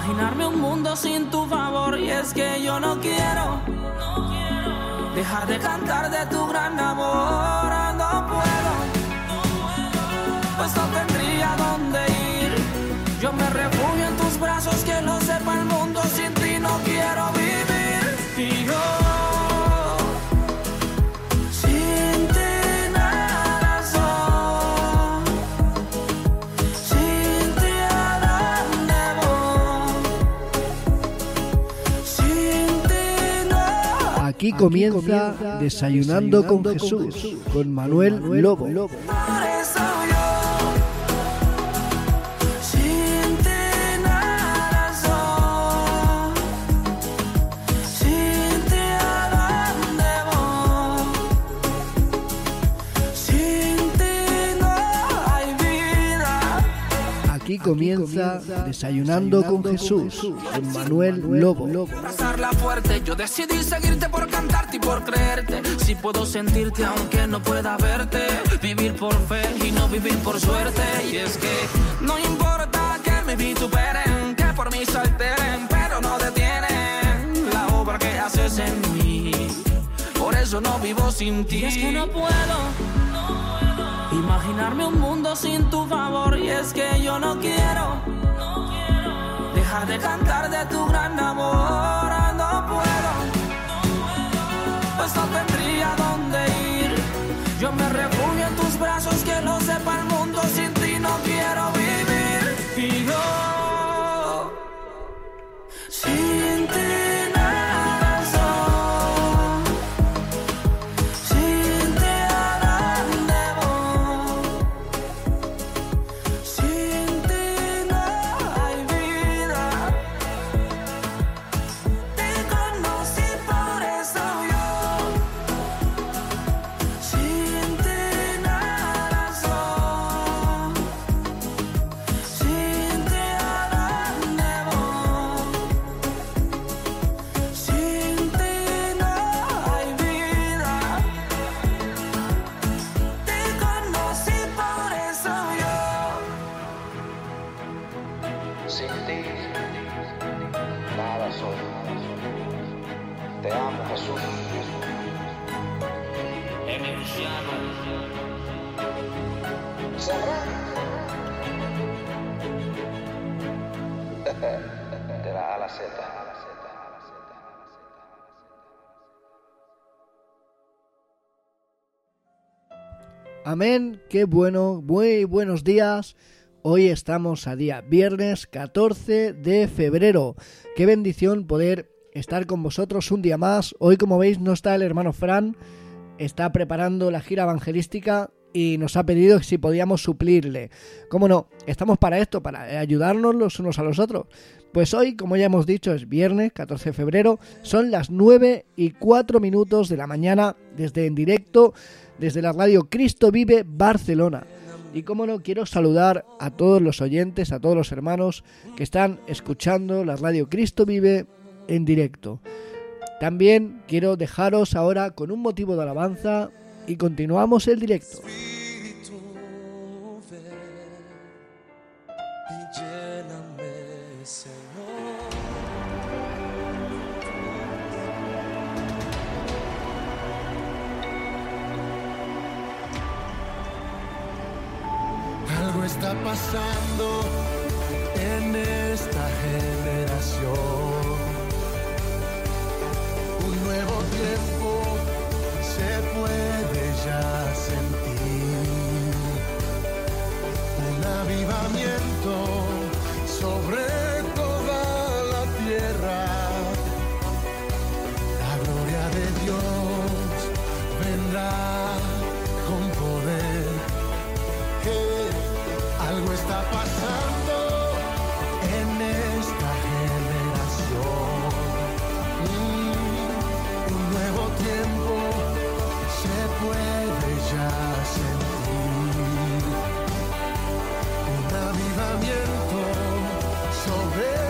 Imaginarme un mundo sin tu favor y es que yo no quiero dejar de cantar de tu gran amor, no puedo, pues no tendría dónde ir. Yo me refugio en tus brazos, que lo sepa el mundo, sin ti no quiero vivir. Y Aquí comienza Desayunando con Jesús, con Manuel Lobo. Comienza Desayunando con Jesús, con Manuel Lobo. Abrazarla fuerte, yo decidí seguirte por cantarte y por creerte. Si puedo sentirte aunque no pueda verte, vivir por fe y no vivir por suerte. Y es que no importa que me vituperen, que por mí se alteren, pero no detienen la obra que haces en mí. Por eso no vivo sin ti. Y es que no puedo. Imaginarme un mundo sin tu favor y es que yo no quiero dejar de cantar de tu gran amor, no puedo, pues no tendría dónde ir. Yo me refugio en tus brazos, que lo sepa el mundo, sin Sin ti, nada soy. Te amo, Jesús. ¿Sabrá? De la A a la Z. Amén, qué bueno, muy buenos días. Hoy estamos a día viernes 14 de febrero. Qué bendición poder estar con vosotros un día más. Hoy, como veis, no está el hermano Fran, está preparando la gira evangelística y nos ha pedido si podíamos suplirle. ¿Cómo no? Estamos para esto, para ayudarnos los unos a los otros. Pues hoy, como ya hemos dicho, es viernes 14 de febrero, son las 9 y 4 minutos de la mañana desde en directo, desde la radio Cristo Vive Barcelona. Y como no, quiero saludar a todos los oyentes, a todos los hermanos que están escuchando la radio Cristo Vive en directo. También quiero dejaros ahora con un motivo de alabanza y continuamos el directo. está pasando en esta generación. Un nuevo tiempo se puede ya sentir. Un avivamiento sobre pasando en esta generación. Un nuevo tiempo se puede ya sentir. Un avivamiento sobre.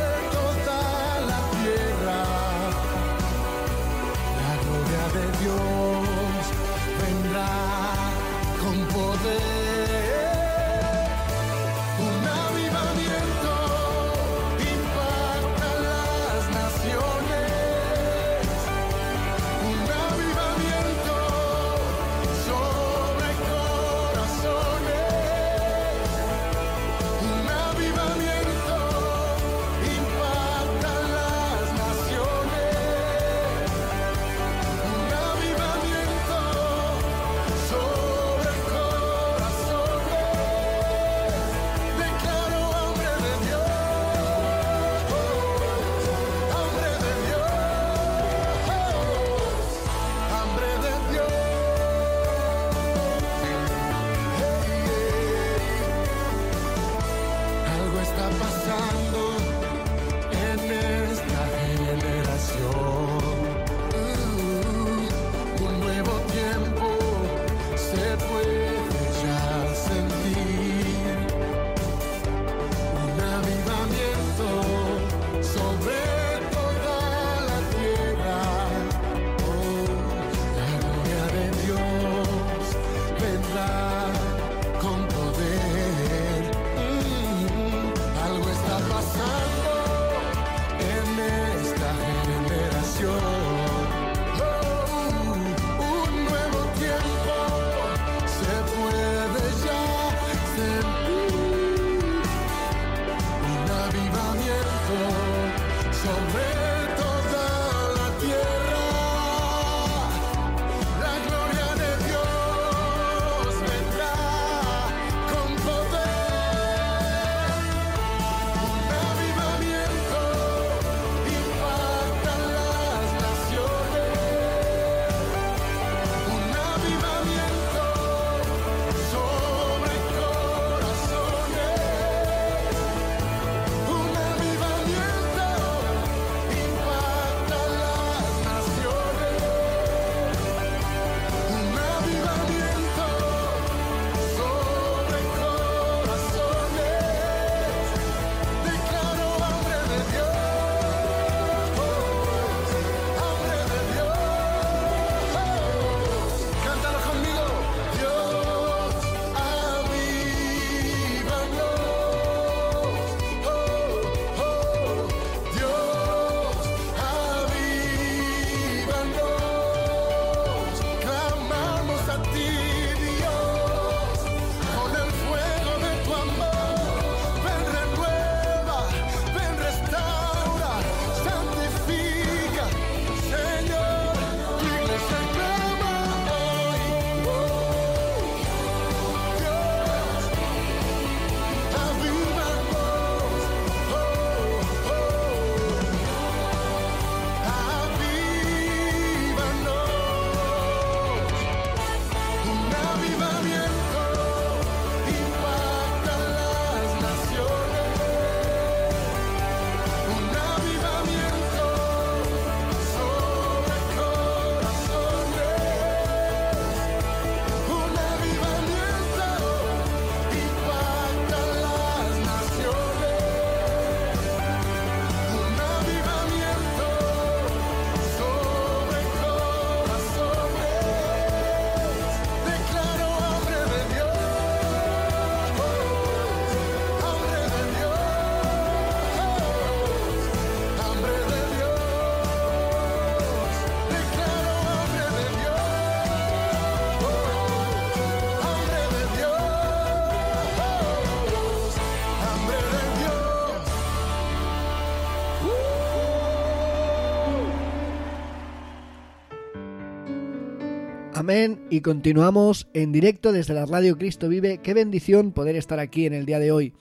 Amén. Y continuamos en directo desde la Radio Cristo Vive. Qué bendición poder estar aquí en el día de hoy.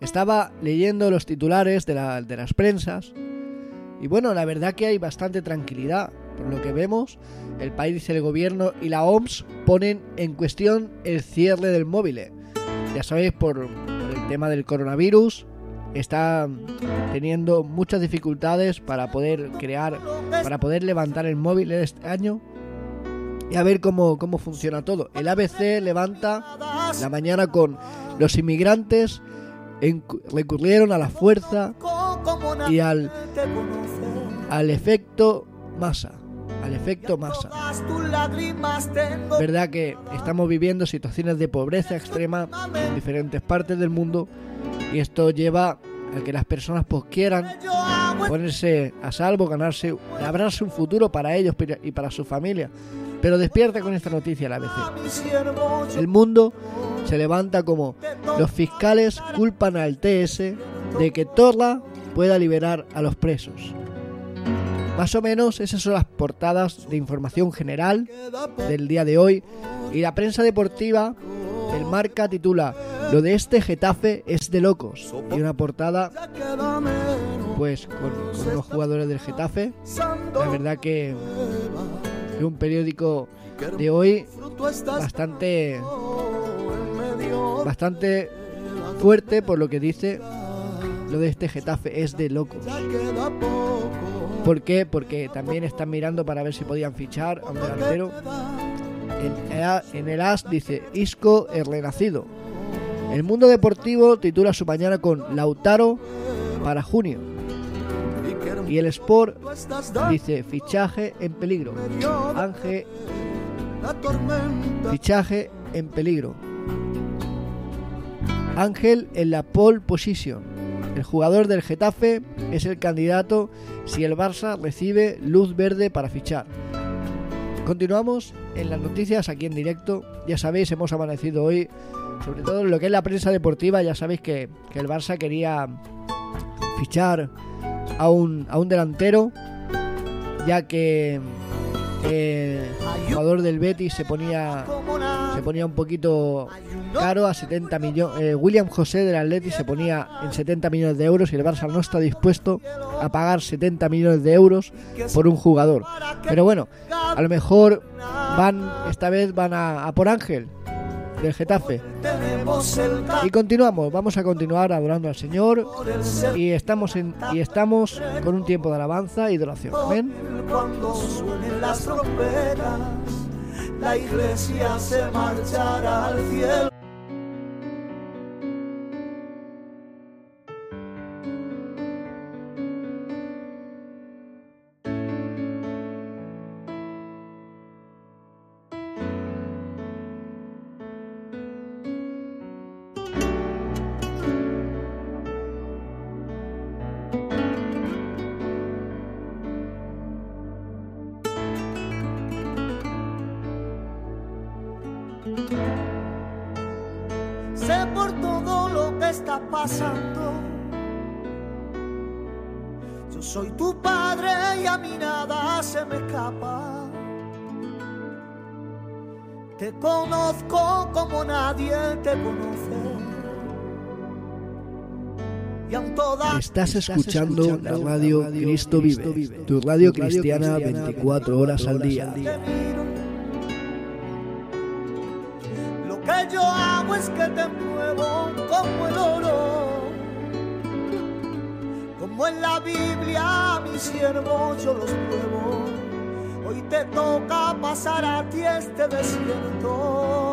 Estaba leyendo los titulares de, la- de las prensas y bueno, la verdad que hay bastante tranquilidad. Por lo que vemos, el país, el gobierno y la OMS ponen en cuestión el cierre del móvil. Ya sabéis, por, por el tema del coronavirus, está teniendo muchas dificultades para poder crear, para poder levantar el móvil este año y a ver cómo, cómo funciona todo. El ABC levanta la mañana con los inmigrantes recurrieron a la fuerza y al, al efecto masa. Al efecto masa. Verdad que estamos viviendo situaciones de pobreza extrema en diferentes partes del mundo y esto lleva a que las personas pues quieran ponerse a salvo, ganarse, labrarse un futuro para ellos y para su familia. Pero despierta con esta noticia la ABC. El mundo se levanta como los fiscales culpan al TS de que Torla pueda liberar a los presos. Más o menos esas son las portadas de información general del día de hoy y la prensa deportiva el marca titula Lo de este Getafe es de locos y una portada pues con, con los jugadores del Getafe la verdad que un periódico de hoy bastante bastante fuerte por lo que dice lo de este Getafe es de locos. ¿Por qué? Porque también están mirando para ver si podían fichar a un delantero. En, en el AS dice Isco el renacido. El mundo deportivo titula su mañana con Lautaro para junio. Y el Sport dice fichaje en peligro. Ángel fichaje en peligro. Ángel en la pole position. El jugador del Getafe es el candidato si el Barça recibe luz verde para fichar. Continuamos en las noticias aquí en directo. Ya sabéis, hemos amanecido hoy, sobre todo lo que es la prensa deportiva. Ya sabéis que el Barça quería fichar a un, a un delantero, ya que el jugador del Betis se ponía se ponía un poquito caro a 70 millones. Eh, William José del Atleti se ponía en 70 millones de euros y el Barça no está dispuesto a pagar 70 millones de euros por un jugador. Pero bueno, a lo mejor van esta vez van a, a por Ángel del Getafe. Y continuamos, vamos a continuar adorando al Señor y estamos y estamos con un tiempo de alabanza y de oración. Amén. Cuando suenen las trompetas, la iglesia se marchará al cielo. Estás escuchando la radio Cristo Vive, tu radio cristiana 24 horas al día. Lo que yo hago es que te muevo como el oro. Como en la Biblia mis siervos yo los pruebo. Hoy te toca pasar a ti este desierto.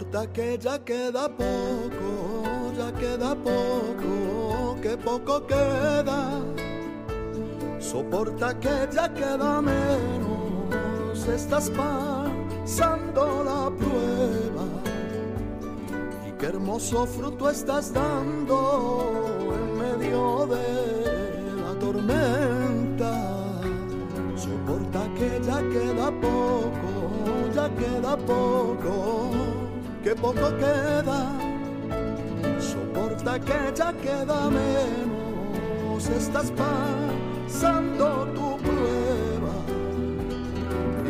Soporta que ya queda poco, ya queda poco, que poco queda. Soporta que ya queda menos, estás pasando la prueba. Y qué hermoso fruto estás dando en medio de la tormenta. Soporta que ya queda poco, ya queda poco, que poco queda. Soporta que ya queda menos, estás pasando tu prueba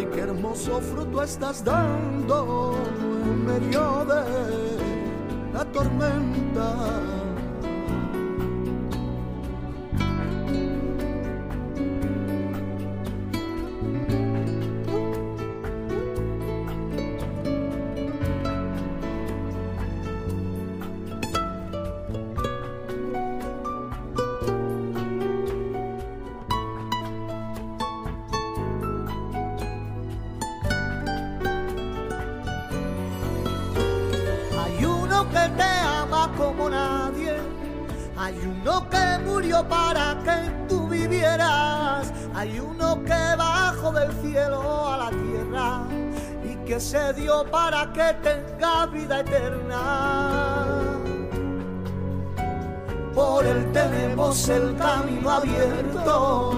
y qué hermoso fruto estás dando en medio de la tormenta. Se dio para que tenga vida eterna. Por él tenemos el camino abierto.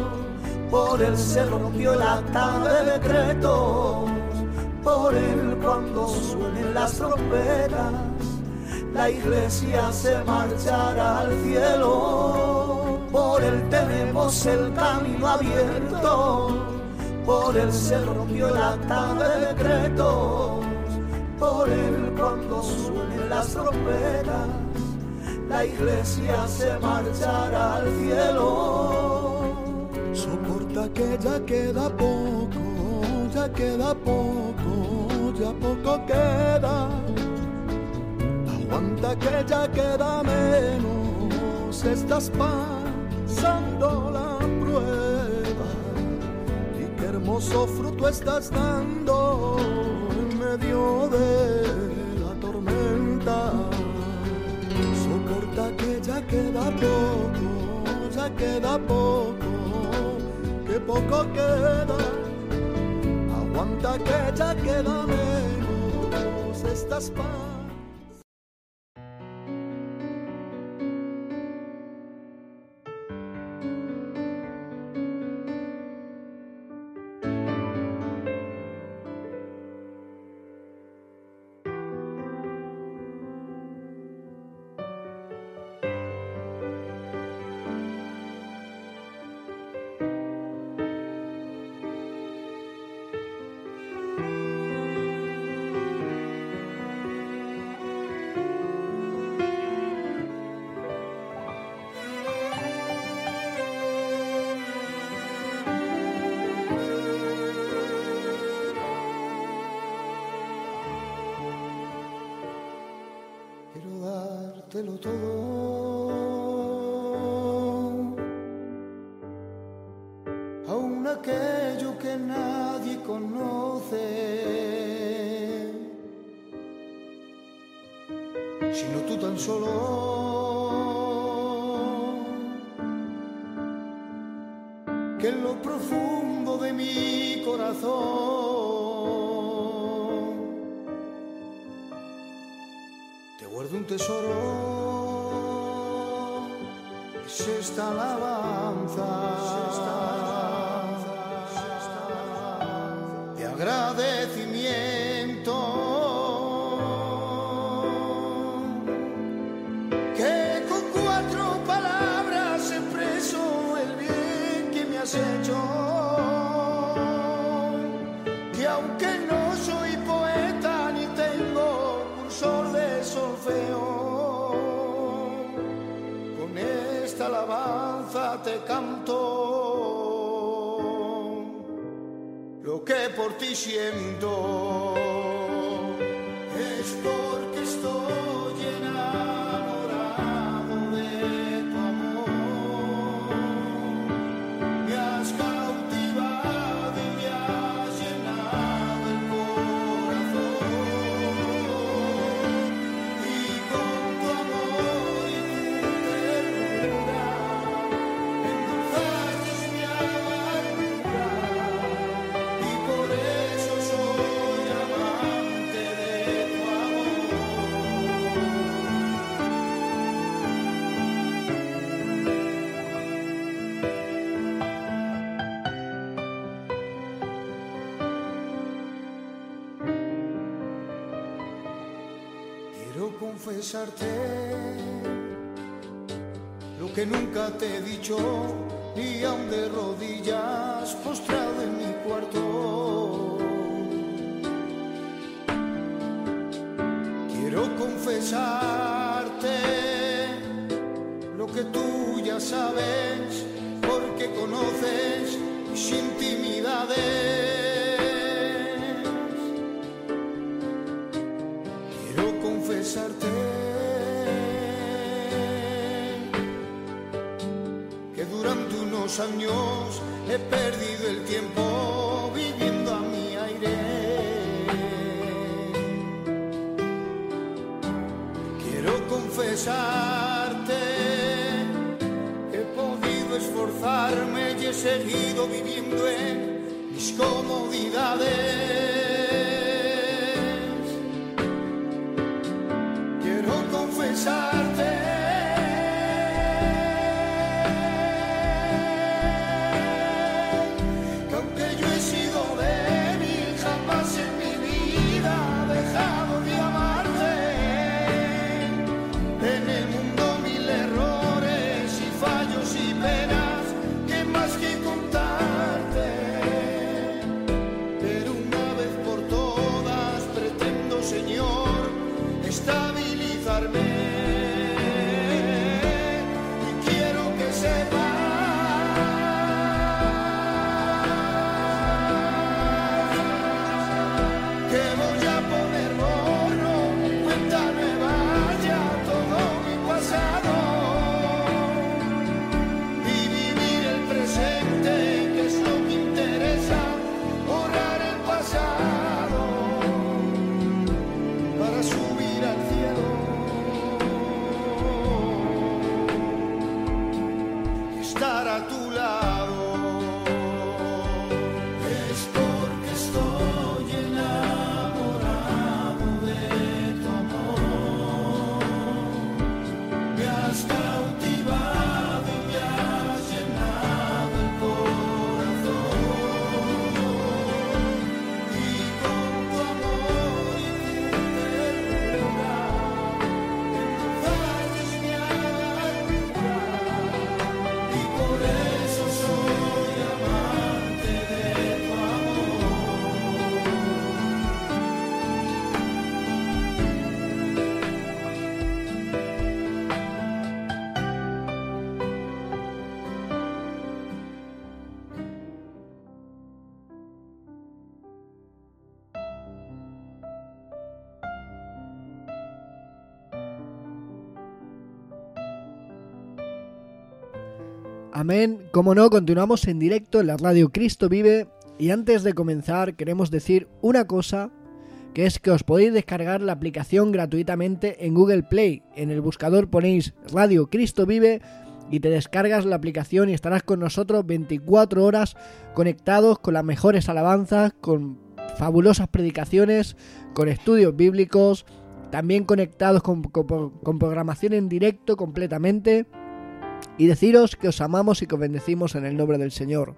Por él se rompió el acta de decretos. Por él cuando suenen las trompetas, la iglesia se marchará al cielo. Por él tenemos el camino abierto. Por él se rompió de decretos. Por él cuando suenen las trompetas, la iglesia se marchará al cielo. Soporta que ya queda poco, ya queda poco, ya poco queda. Aguanta que ya queda menos, estás pasando la hermoso fruto estás dando en medio de la tormenta. Soporta que ya queda poco, ya queda poco, que poco queda. Aguanta que ya queda menos, estás paz. Te canto lo que por ti siento. Confesarte. Lo que nunca te he dicho y aún de rodillas años he perdido el tiempo viviendo a mi aire. Quiero confesarte que he podido esforzarme y he seguido viviendo en mis comodidades. Amén. Como no, continuamos en directo en la radio Cristo Vive. Y antes de comenzar, queremos decir una cosa, que es que os podéis descargar la aplicación gratuitamente en Google Play. En el buscador ponéis Radio Cristo Vive y te descargas la aplicación y estarás con nosotros 24 horas conectados con las mejores alabanzas, con fabulosas predicaciones, con estudios bíblicos, también conectados con, programación en directo completamente y deciros que os amamos y que os bendecimos en el nombre del Señor.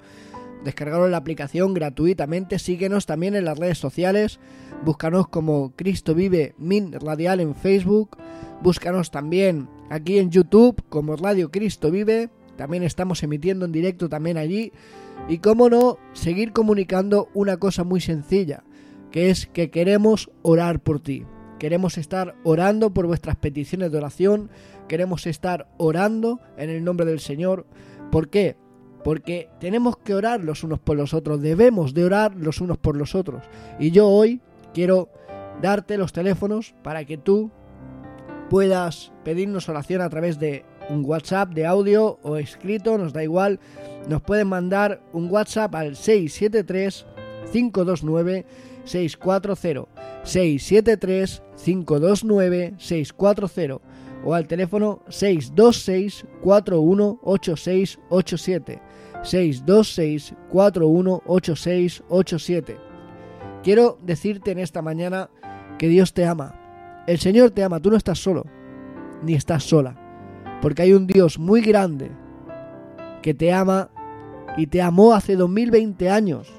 Descargaros la aplicación gratuitamente, síguenos también en las redes sociales, búscanos como Cristo Vive Min Radial en Facebook, búscanos también aquí en YouTube como Radio Cristo Vive, también estamos emitiendo en directo también allí y cómo no, seguir comunicando una cosa muy sencilla, que es que queremos orar por ti. Queremos estar orando por vuestras peticiones de oración, queremos estar orando en el nombre del Señor. ¿Por qué? Porque tenemos que orar los unos por los otros, debemos de orar los unos por los otros. Y yo hoy quiero darte los teléfonos para que tú puedas pedirnos oración a través de un WhatsApp de audio o escrito, nos da igual. Nos pueden mandar un WhatsApp al 673 529 640 673 529 640 o al teléfono 626 418687 626 418687 Quiero decirte en esta mañana que Dios te ama. El Señor te ama, tú no estás solo, ni estás sola, porque hay un Dios muy grande que te ama y te amó hace 2020 años.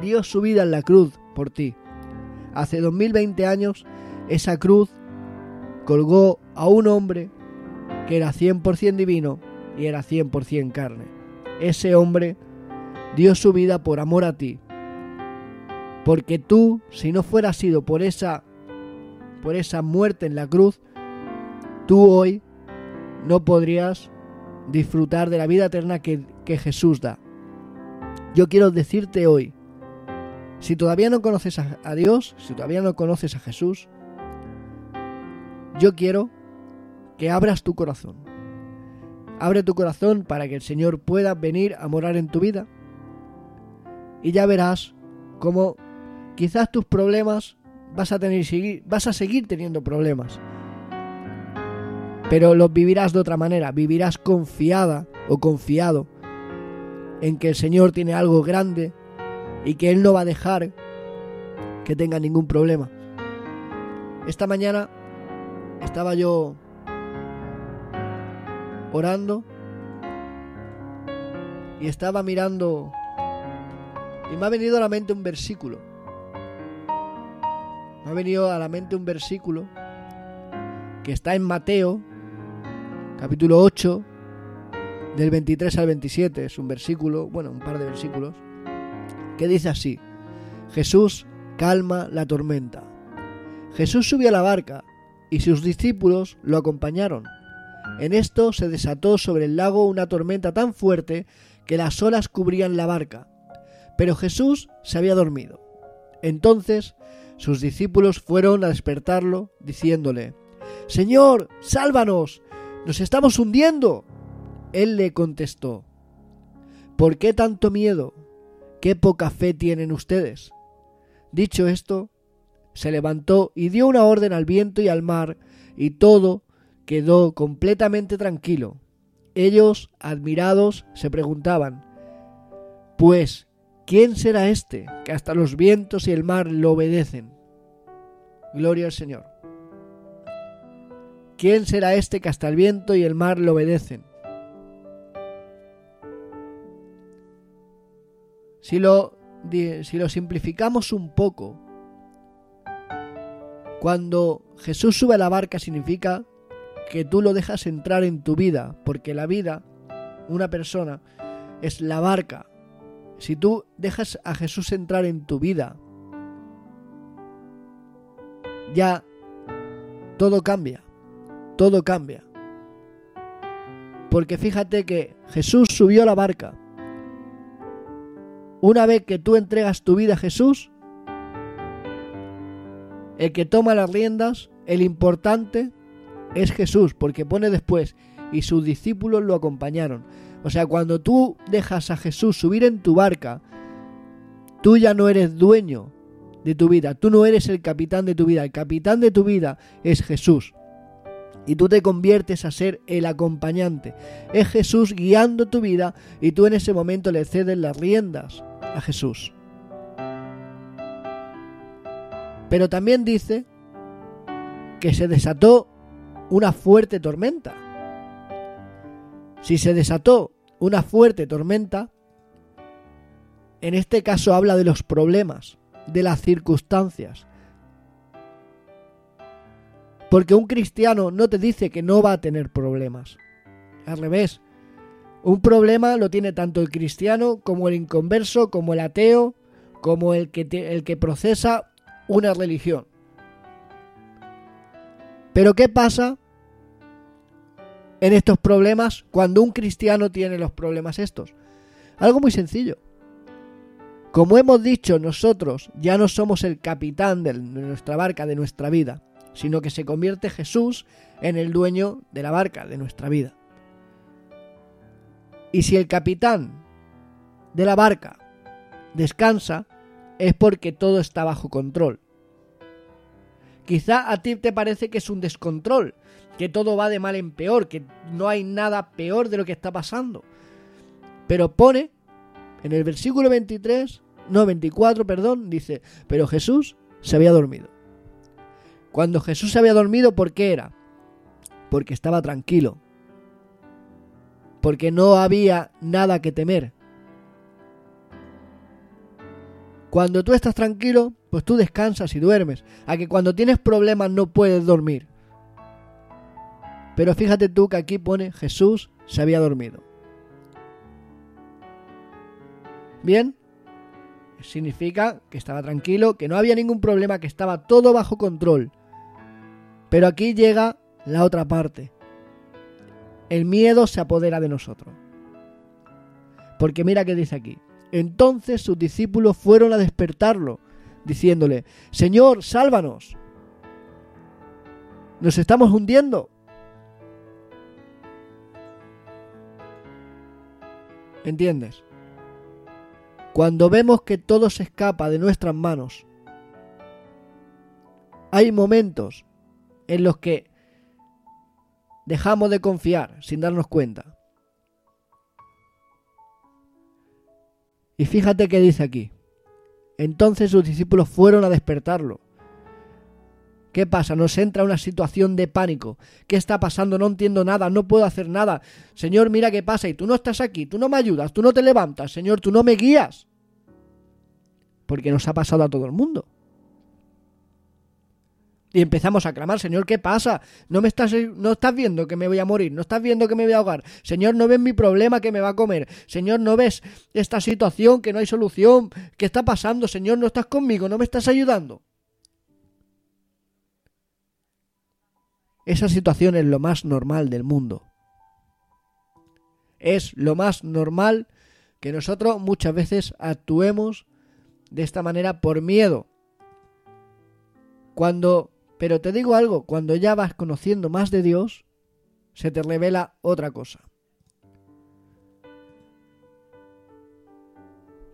Dio su vida en la cruz por ti. Hace 2020 años esa cruz colgó a un hombre que era 100% divino y era 100% carne. ese hombre dio su vida por amor a ti. Porque tú, si no fuera sido por esa por esa muerte en la cruz, tú hoy no podrías disfrutar de la vida eterna que, Jesús da. Yo quiero decirte hoy, si todavía no conoces a Dios, si todavía no conoces a Jesús, yo quiero que abras tu corazón. Abre tu corazón para que el Señor pueda venir a morar en tu vida. Y ya verás cómo quizás tus problemas vas a tener vas a seguir teniendo problemas. Pero los vivirás de otra manera, vivirás confiada o confiado en que el Señor tiene algo grande y que Él no va a dejar que tenga ningún problema. Esta mañana estaba yo orando y estaba mirando y me ha venido a la mente un versículo. Me ha venido a la mente un versículo que está en Mateo, capítulo 8, del 23 al 27. Es un versículo, bueno, un par de versículos, que dice así, Jesús calma la tormenta. Jesús subió a la barca y sus discípulos lo acompañaron. En esto se desató sobre el lago una tormenta tan fuerte que las olas cubrían la barca. Pero Jesús se había dormido. Entonces sus discípulos fueron a despertarlo, diciéndole, Señor, sálvanos, nos estamos hundiendo. Él le contestó, ¿por qué tanto miedo? ¿Qué poca fe tienen ustedes? Dicho esto, se levantó y dio una orden al viento y al mar, y todo quedó completamente tranquilo. Ellos, admirados, se preguntaban, pues, ¿quién será este que hasta los vientos y el mar lo obedecen? Gloria al Señor. ¿Quién será este que hasta el viento y el mar lo obedecen? Si lo, si lo simplificamos un poco, cuando Jesús sube a la barca significa que tú lo dejas entrar en tu vida, porque la vida, una persona, es la barca. Si tú dejas a Jesús entrar en tu vida, ya todo cambia, todo cambia. Porque fíjate que Jesús subió a la barca. Una vez que tú entregas tu vida a Jesús, el que toma las riendas, el importante es Jesús, porque pone después, y sus discípulos lo acompañaron. O sea, cuando tú dejas a Jesús subir en tu barca, tú ya no eres dueño de tu vida, tú no eres el capitán de tu vida, el capitán de tu vida es Jesús. Y tú te conviertes a ser el acompañante. Es Jesús guiando tu vida y tú en ese momento le cedes las riendas a Jesús. Pero también dice que se desató una fuerte tormenta. Si se desató una fuerte tormenta, en este caso habla de los problemas, de las circunstancias. Porque un cristiano no te dice que no va a tener problemas. Al revés, un problema lo tiene tanto el cristiano como el inconverso, como el ateo, como el que, el que procesa una religión. Pero ¿qué pasa en estos problemas cuando un cristiano tiene los problemas estos? Algo muy sencillo. Como hemos dicho, nosotros ya no somos el capitán de nuestra barca, de nuestra vida, sino que se convierte Jesús en el dueño de la barca, de nuestra vida. Y si el capitán de la barca descansa, es porque todo está bajo control. Quizá a ti te parece que es un descontrol, que todo va de mal en peor, que no hay nada peor de lo que está pasando. Pero pone en el versículo 23, no 24, perdón, dice, pero Jesús se había dormido. Cuando Jesús se había dormido, ¿por qué era? Porque estaba tranquilo. Porque no había nada que temer. Cuando tú estás tranquilo, pues tú descansas y duermes. A que cuando tienes problemas no puedes dormir. Pero fíjate tú que aquí pone Jesús se había dormido. Bien, significa que estaba tranquilo, que no había ningún problema, que estaba todo bajo control. Pero aquí llega la otra parte. El miedo se apodera de nosotros. Porque mira que dice aquí. Entonces sus discípulos fueron a despertarlo, diciéndole, Señor, sálvanos. Nos estamos hundiendo. ¿Entiendes? Cuando vemos que todo se escapa de nuestras manos, hay momentos en los que dejamos de confiar sin darnos cuenta. Y fíjate qué dice aquí. Entonces sus discípulos fueron a despertarlo. ¿Qué pasa? Nos entra una situación de pánico. ¿Qué está pasando? No entiendo nada, no puedo hacer nada. Señor, mira qué pasa y tú no estás aquí, tú no me ayudas, tú no te levantas, Señor, tú no me guías. Porque nos ha pasado a todo el mundo. Y empezamos a clamar, Señor, ¿qué pasa? No me estás, no estás viendo que me voy a morir, no estás viendo que me voy a ahogar. Señor, no ves mi problema que me va a comer. Señor, no ves esta situación que no hay solución. ¿Qué está pasando? Señor, no estás conmigo, no me estás ayudando. Esa situación es lo más normal del mundo. Es lo más normal que nosotros muchas veces actuemos de esta manera por miedo. Cuando pero te digo algo, cuando ya vas conociendo más de Dios, se te revela otra cosa.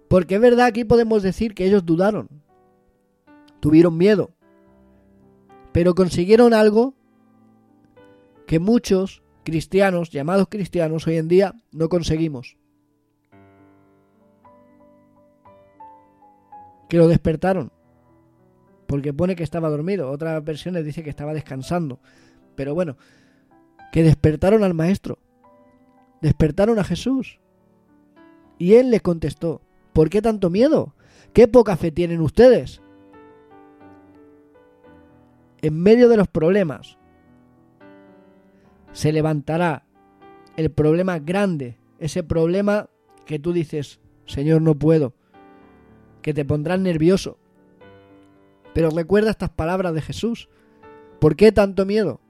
Porque es verdad, aquí podemos decir que ellos dudaron, tuvieron miedo, pero consiguieron algo que muchos cristianos, llamados cristianos, hoy en día no conseguimos. Que lo despertaron porque pone que estaba dormido. Otras versiones dice que estaba descansando. Pero bueno, que despertaron al maestro. Despertaron a Jesús. Y él les contestó, ¿por qué tanto miedo? ¿Qué poca fe tienen ustedes? En medio de los problemas se levantará el problema grande, ese problema que tú dices, Señor, no puedo, que te pondrán nervioso, pero recuerda estas palabras de Jesús. ¿Por qué tanto miedo?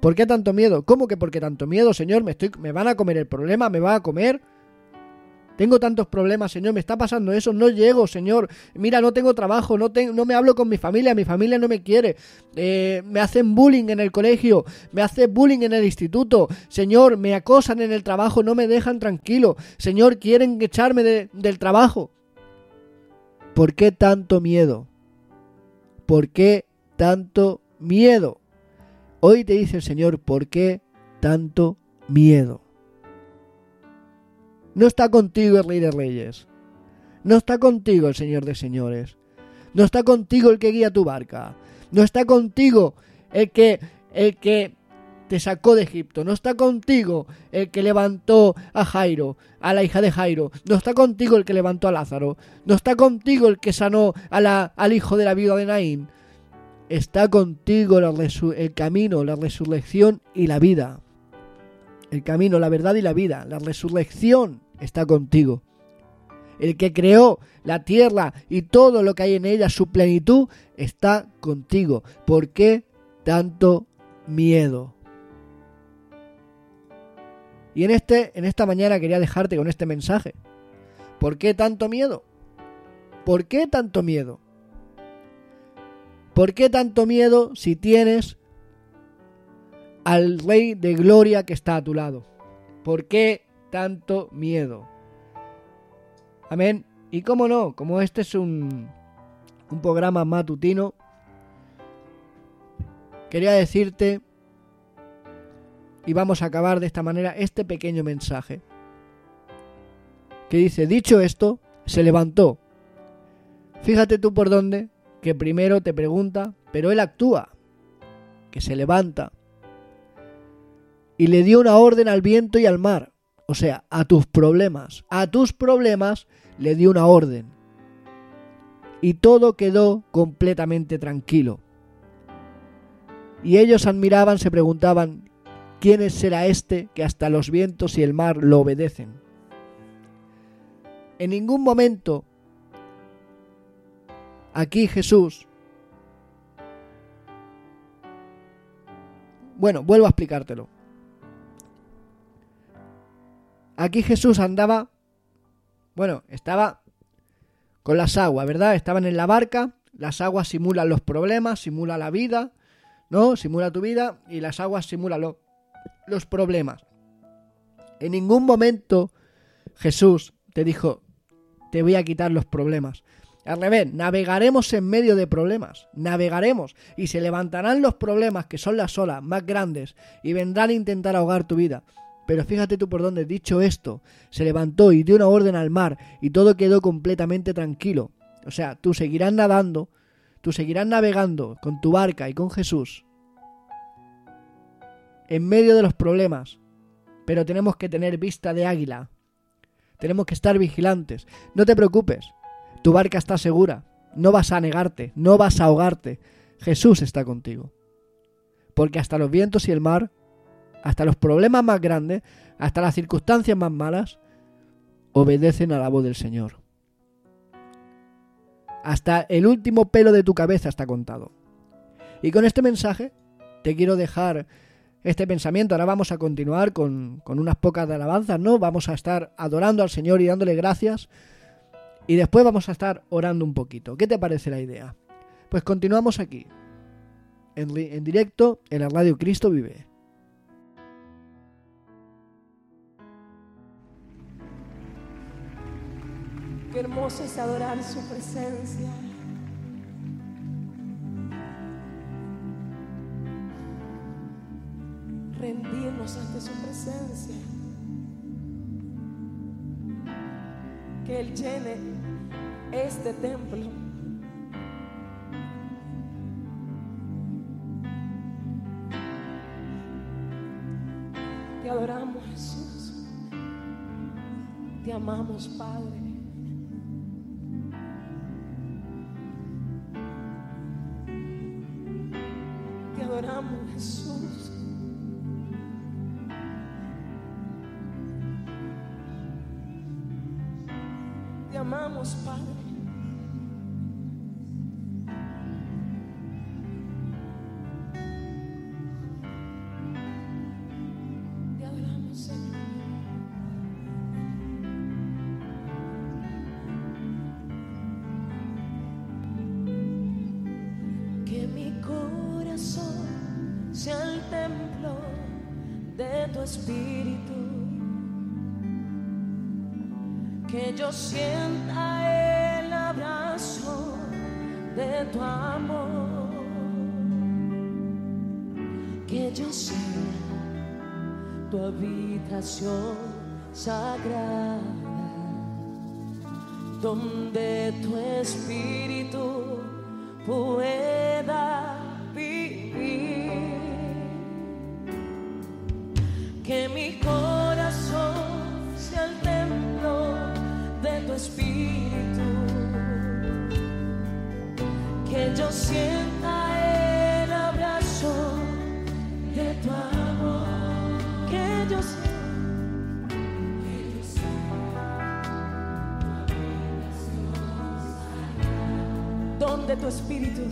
¿Por qué tanto miedo? ¿Cómo que por qué tanto miedo, Señor? ¿Me, estoy, ¿Me van a comer el problema? ¿Me va a comer? Tengo tantos problemas, Señor, me está pasando eso, no llego, Señor. Mira, no tengo trabajo, no, no me hablo con mi familia, mi familia no me quiere. Eh, me hacen bullying en el colegio, me hacen bullying en el instituto. Señor, me acosan en el trabajo, no me dejan tranquilo. Señor, quieren echarme del trabajo. ¿Por qué tanto miedo? ¿Por qué tanto miedo? Hoy te dice el Señor, ¿por qué tanto miedo? No está contigo el Rey de Reyes. No está contigo el Señor de Señores. No está contigo el que guía tu barca. No está contigo el que el que te sacó de Egipto. No está contigo el que levantó a Jairo, a la hija de Jairo. No está contigo el que levantó a Lázaro. No está contigo el que sanó a la, al hijo de la viuda de Naín. Está contigo el camino, la resurrección y la vida. El camino, la verdad y la vida. La resurrección está contigo. El que creó la tierra y todo lo que hay en ella, su plenitud, está contigo. ¿Por qué tanto miedo? Y en, este, en esta mañana quería dejarte con este mensaje. ¿Por qué tanto miedo? ¿Por qué tanto miedo? ¿Por qué tanto miedo si tienes al Rey de Gloria que está a tu lado? ¿Por qué tanto miedo? Amén. Y cómo no, como este es un, un programa matutino, quería decirte y vamos a acabar de esta manera este pequeño mensaje. Que dice, dicho esto, se levantó. Fíjate tú por dónde, que primero te pregunta, pero él actúa, que se levanta. Y le dio una orden al viento y al mar, o sea, a tus problemas, a tus problemas le dio una orden. Y todo quedó completamente tranquilo. Y ellos admiraban, se preguntaban, ¿Quién será este que hasta los vientos y el mar lo obedecen? En ningún momento aquí Jesús... Bueno, vuelvo a explicártelo. Aquí Jesús andaba, bueno, estaba con las aguas, ¿verdad? Estaban en la barca, las aguas simulan los problemas, simula la vida, ¿no? Simula tu vida y las aguas simulan los problemas. En ningún momento Jesús te dijo, te voy a quitar los problemas. Al revés, navegaremos en medio de problemas, navegaremos y se levantarán los problemas que son las olas más grandes y vendrán a intentar ahogar tu vida. Pero fíjate tú por dónde, dicho esto, se levantó y dio una orden al mar y todo quedó completamente tranquilo. O sea, tú seguirás nadando, tú seguirás navegando con tu barca y con Jesús en medio de los problemas, pero tenemos que tener vista de águila. Tenemos que estar vigilantes. No te preocupes, tu barca está segura. No vas a negarte, no vas a ahogarte. Jesús está contigo. Porque hasta los vientos y el mar, hasta los problemas más grandes, hasta las circunstancias más malas, obedecen a la voz del Señor. Hasta el último pelo de tu cabeza está contado. Y con este mensaje te quiero dejar este pensamiento. Ahora vamos a continuar con, con unas pocas de alabanzas, ¿no? Vamos a estar adorando al Señor y dándole gracias. Y después vamos a estar orando un poquito. ¿Qué te parece la idea? Pues continuamos aquí, en, en directo, en la radio Cristo Vive. Qué hermoso es adorar su presencia. Rendirnos ante su presencia. Que Él llene este templo. Te adoramos Jesús. Te amamos Padre. Yo sienta el abrazo de tu amor. Que yo sea tu habitación sagrada donde tu espíritu pueda espíritu. Que yo sienta el abrazo de tu amor. Que yo sienta. donde tu espíritu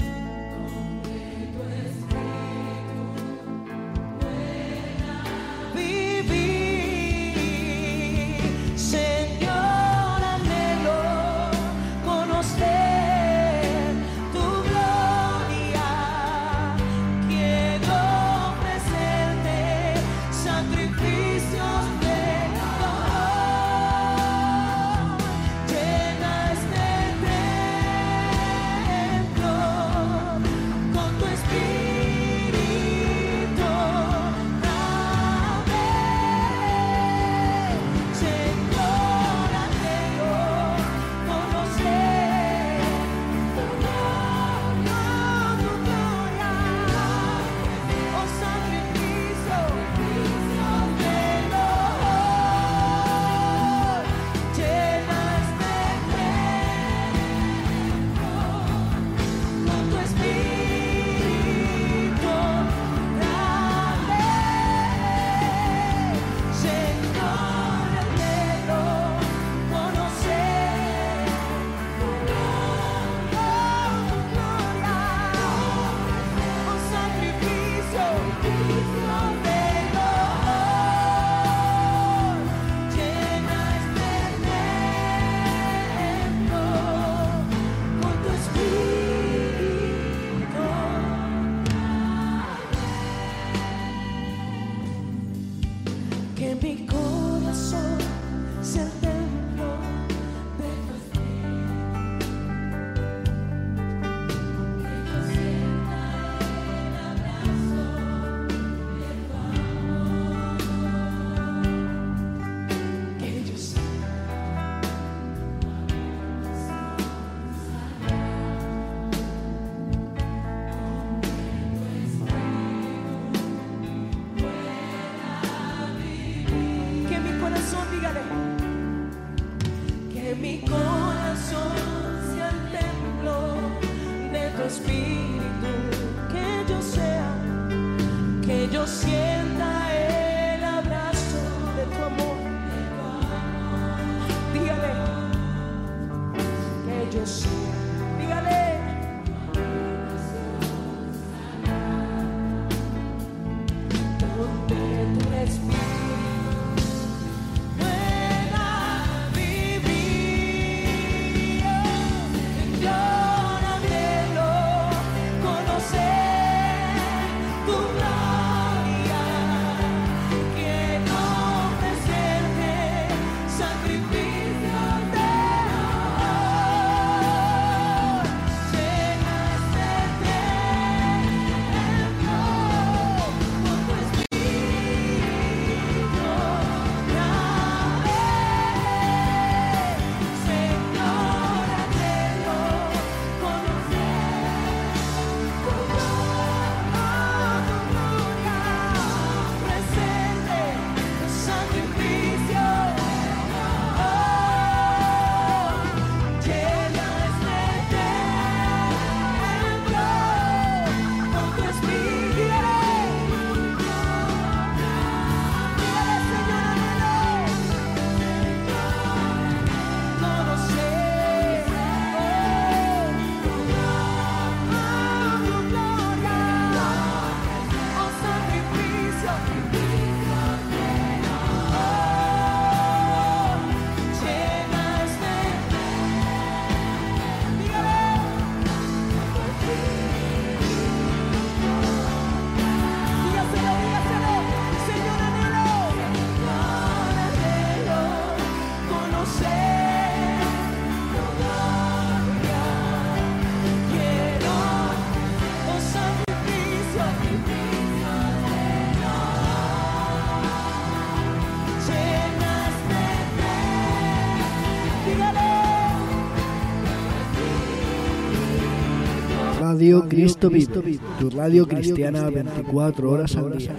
Cristo Vive, tu radio cristiana 24 horas al día.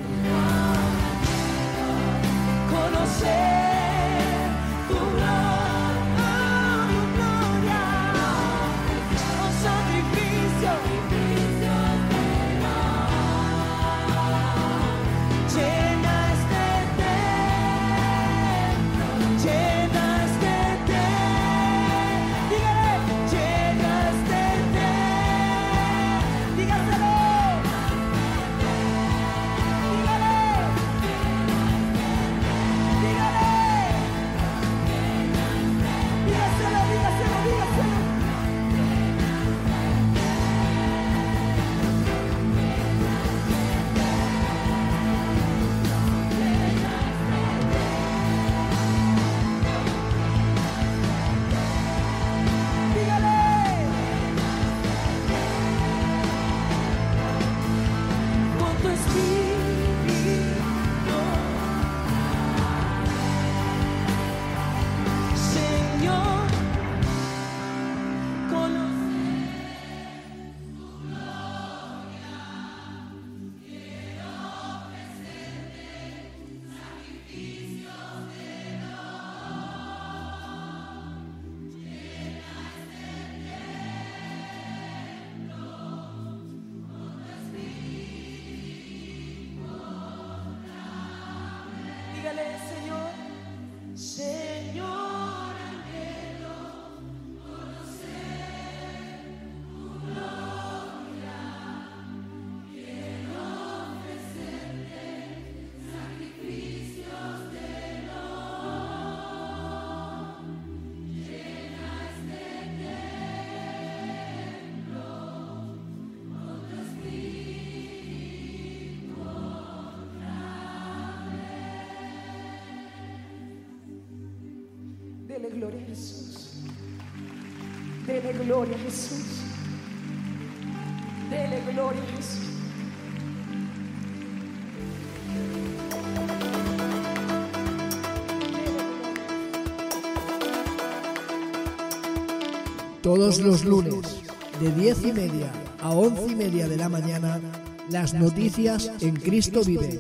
Gloria a Jesús. Dele gloria a Jesús. Dele gloria a Jesús. Todos los lunes, de 10 y media a 11 y media de la mañana, las noticias en Cristo Vive,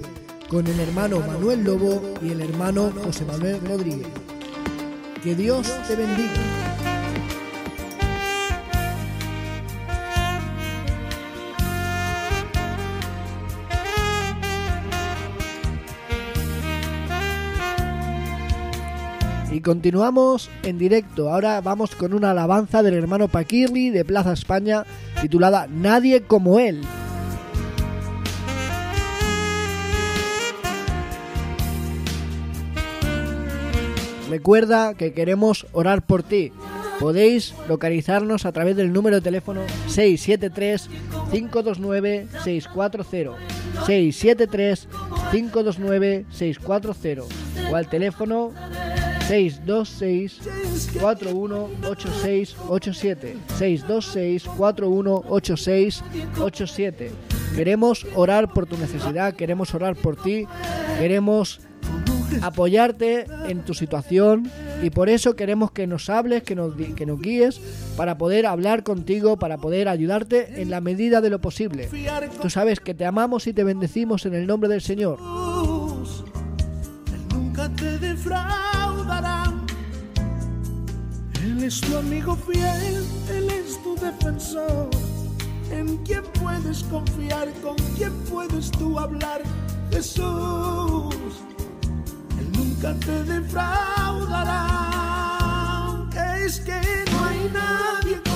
con el hermano Manuel Lobo y el hermano José Manuel Rodríguez. Que Dios te bendiga. Y continuamos en directo. Ahora vamos con una alabanza del hermano Paquirri de Plaza España titulada Nadie como él. Recuerda que queremos orar por ti. Podéis localizarnos a través del número de teléfono 673-529-640. 673-529-640. O al teléfono 626-418687. 626-418687. Queremos orar por tu necesidad, queremos orar por ti, queremos apoyarte en tu situación y por eso queremos que nos hables, que nos, que nos guíes para poder hablar contigo, para poder ayudarte en la medida de lo posible. Tú sabes que te amamos y te bendecimos en el nombre del Señor. Él nunca te defraudará. Él es tu amigo fiel, Él es tu defensor. En quien puedes confiar, con quien puedes tú hablar, Jesús. Nunca te defraudará. Es que no hay nadie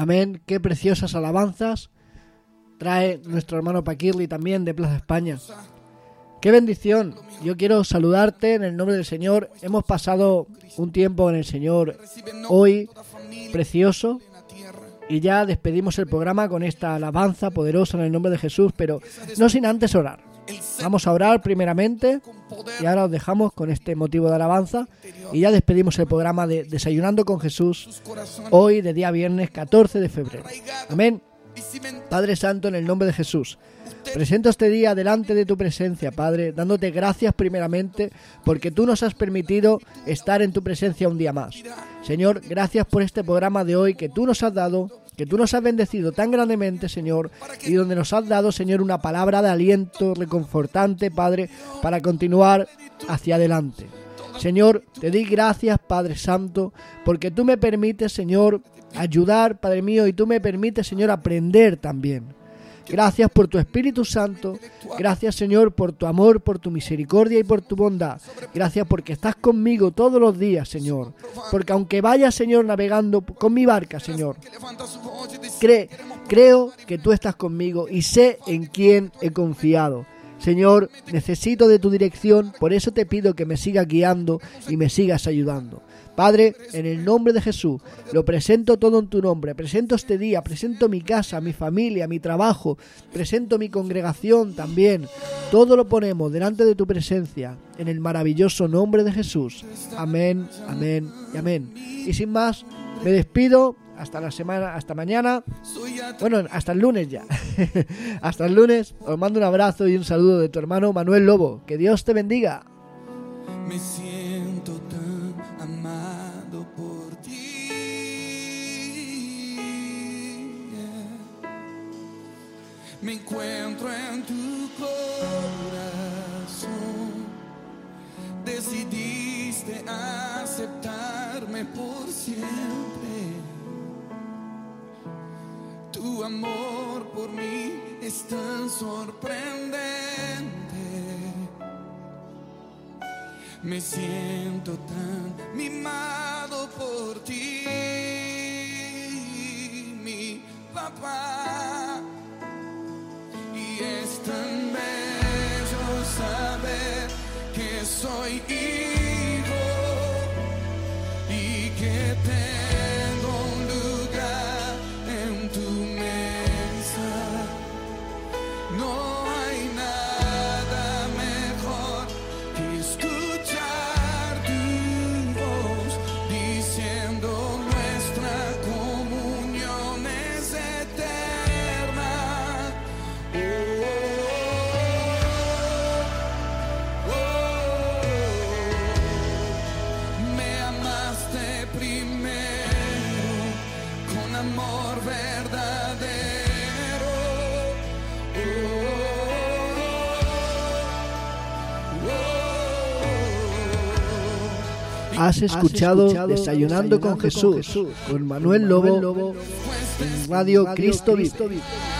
Amén. Qué preciosas alabanzas trae nuestro hermano Paquirli también de Plaza España. Qué bendición. Yo quiero saludarte en el nombre del Señor. Hemos pasado un tiempo en el Señor hoy precioso y ya despedimos el programa con esta alabanza poderosa en el nombre de Jesús, pero no sin antes orar. Vamos a orar primeramente y ahora os dejamos con este motivo de alabanza y ya despedimos el programa de Desayunando con Jesús hoy de día viernes 14 de febrero. Amén. Padre Santo, en el nombre de Jesús, presento este día delante de tu presencia, Padre, dándote gracias primeramente porque tú nos has permitido estar en tu presencia un día más. Señor, gracias por este programa de hoy que tú nos has dado, que tú nos has bendecido tan grandemente, Señor, y donde nos has dado, Señor, una palabra de aliento reconfortante, Padre, para continuar hacia adelante. Señor, te doy gracias, Padre Santo, porque tú me permites, Señor, ayudar, Padre mío, y tú me permites, Señor, aprender también. Gracias por tu Espíritu Santo. Gracias, Señor, por tu amor, por tu misericordia y por tu bondad. Gracias porque estás conmigo todos los días, Señor. Porque aunque vaya, Señor, navegando con mi barca, Señor, cre- creo que tú estás conmigo y sé en quién he confiado. Señor, necesito de tu dirección, por eso te pido que me sigas guiando y me sigas ayudando. Padre, en el nombre de Jesús, lo presento todo en tu nombre, presento este día, presento mi casa, mi familia, mi trabajo, presento mi congregación también. Todo lo ponemos delante de tu presencia, en el maravilloso nombre de Jesús. Amén, amén y amén. Y sin más, me despido. Hasta la semana, hasta mañana. Bueno, hasta el lunes ya. hasta el lunes. Os mando un abrazo y un saludo de tu hermano Manuel Lobo. Que Dios te bendiga. Me encuentro en tu corazón. Decidiste aceptarme por siempre. Tu amor por mí es tan sorprendente. Me siento tan mimado por ti, mi papá. Es tan bello saber que soy amor verdadero. Oh, oh, oh, Has escuchado, Desayunando, Desayunando con, Jesús, con Jesús, con Manuel Lobo, en Radio, Radio Cristo, Cristo Vive. Vive.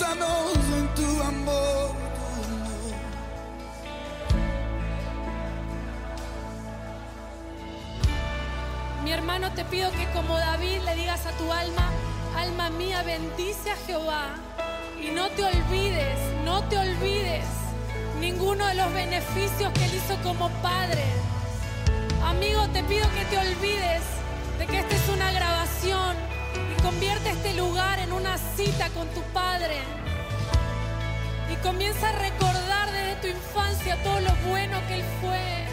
En tu amor. Mi hermano, te pido que como David le digas a tu alma, alma mía, bendice a Jehová y no te olvides, no te olvides ninguno de los beneficios que él hizo como padre. Amigo, te pido que te olvides de que esta es una grabación convierte este lugar en una cita con tu padre. Y comienza a recordar desde tu infancia todo lo bueno que él fue.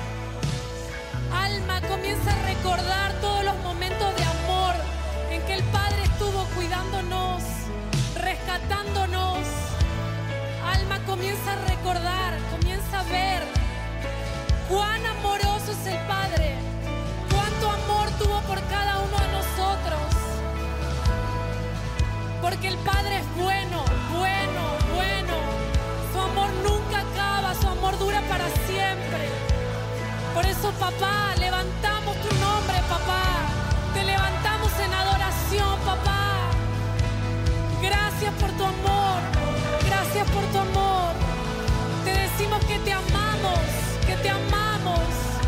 Alma, comienza a recordar todos los momentos de amor en que el Padre estuvo cuidándonos, rescatándonos. Alma, comienza a recordar, comienza a ver cuán amoroso es el Padre, cuánto amor tuvo por cada uno de nosotros. Porque el Padre es bueno, bueno, bueno. Su amor nunca acaba, su amor dura para siempre. Por eso, papá, levantamos tu nombre, papá. Te levantamos en adoración, papá. Gracias por tu amor, gracias por tu amor. Te decimos que te amamos, que te amamos.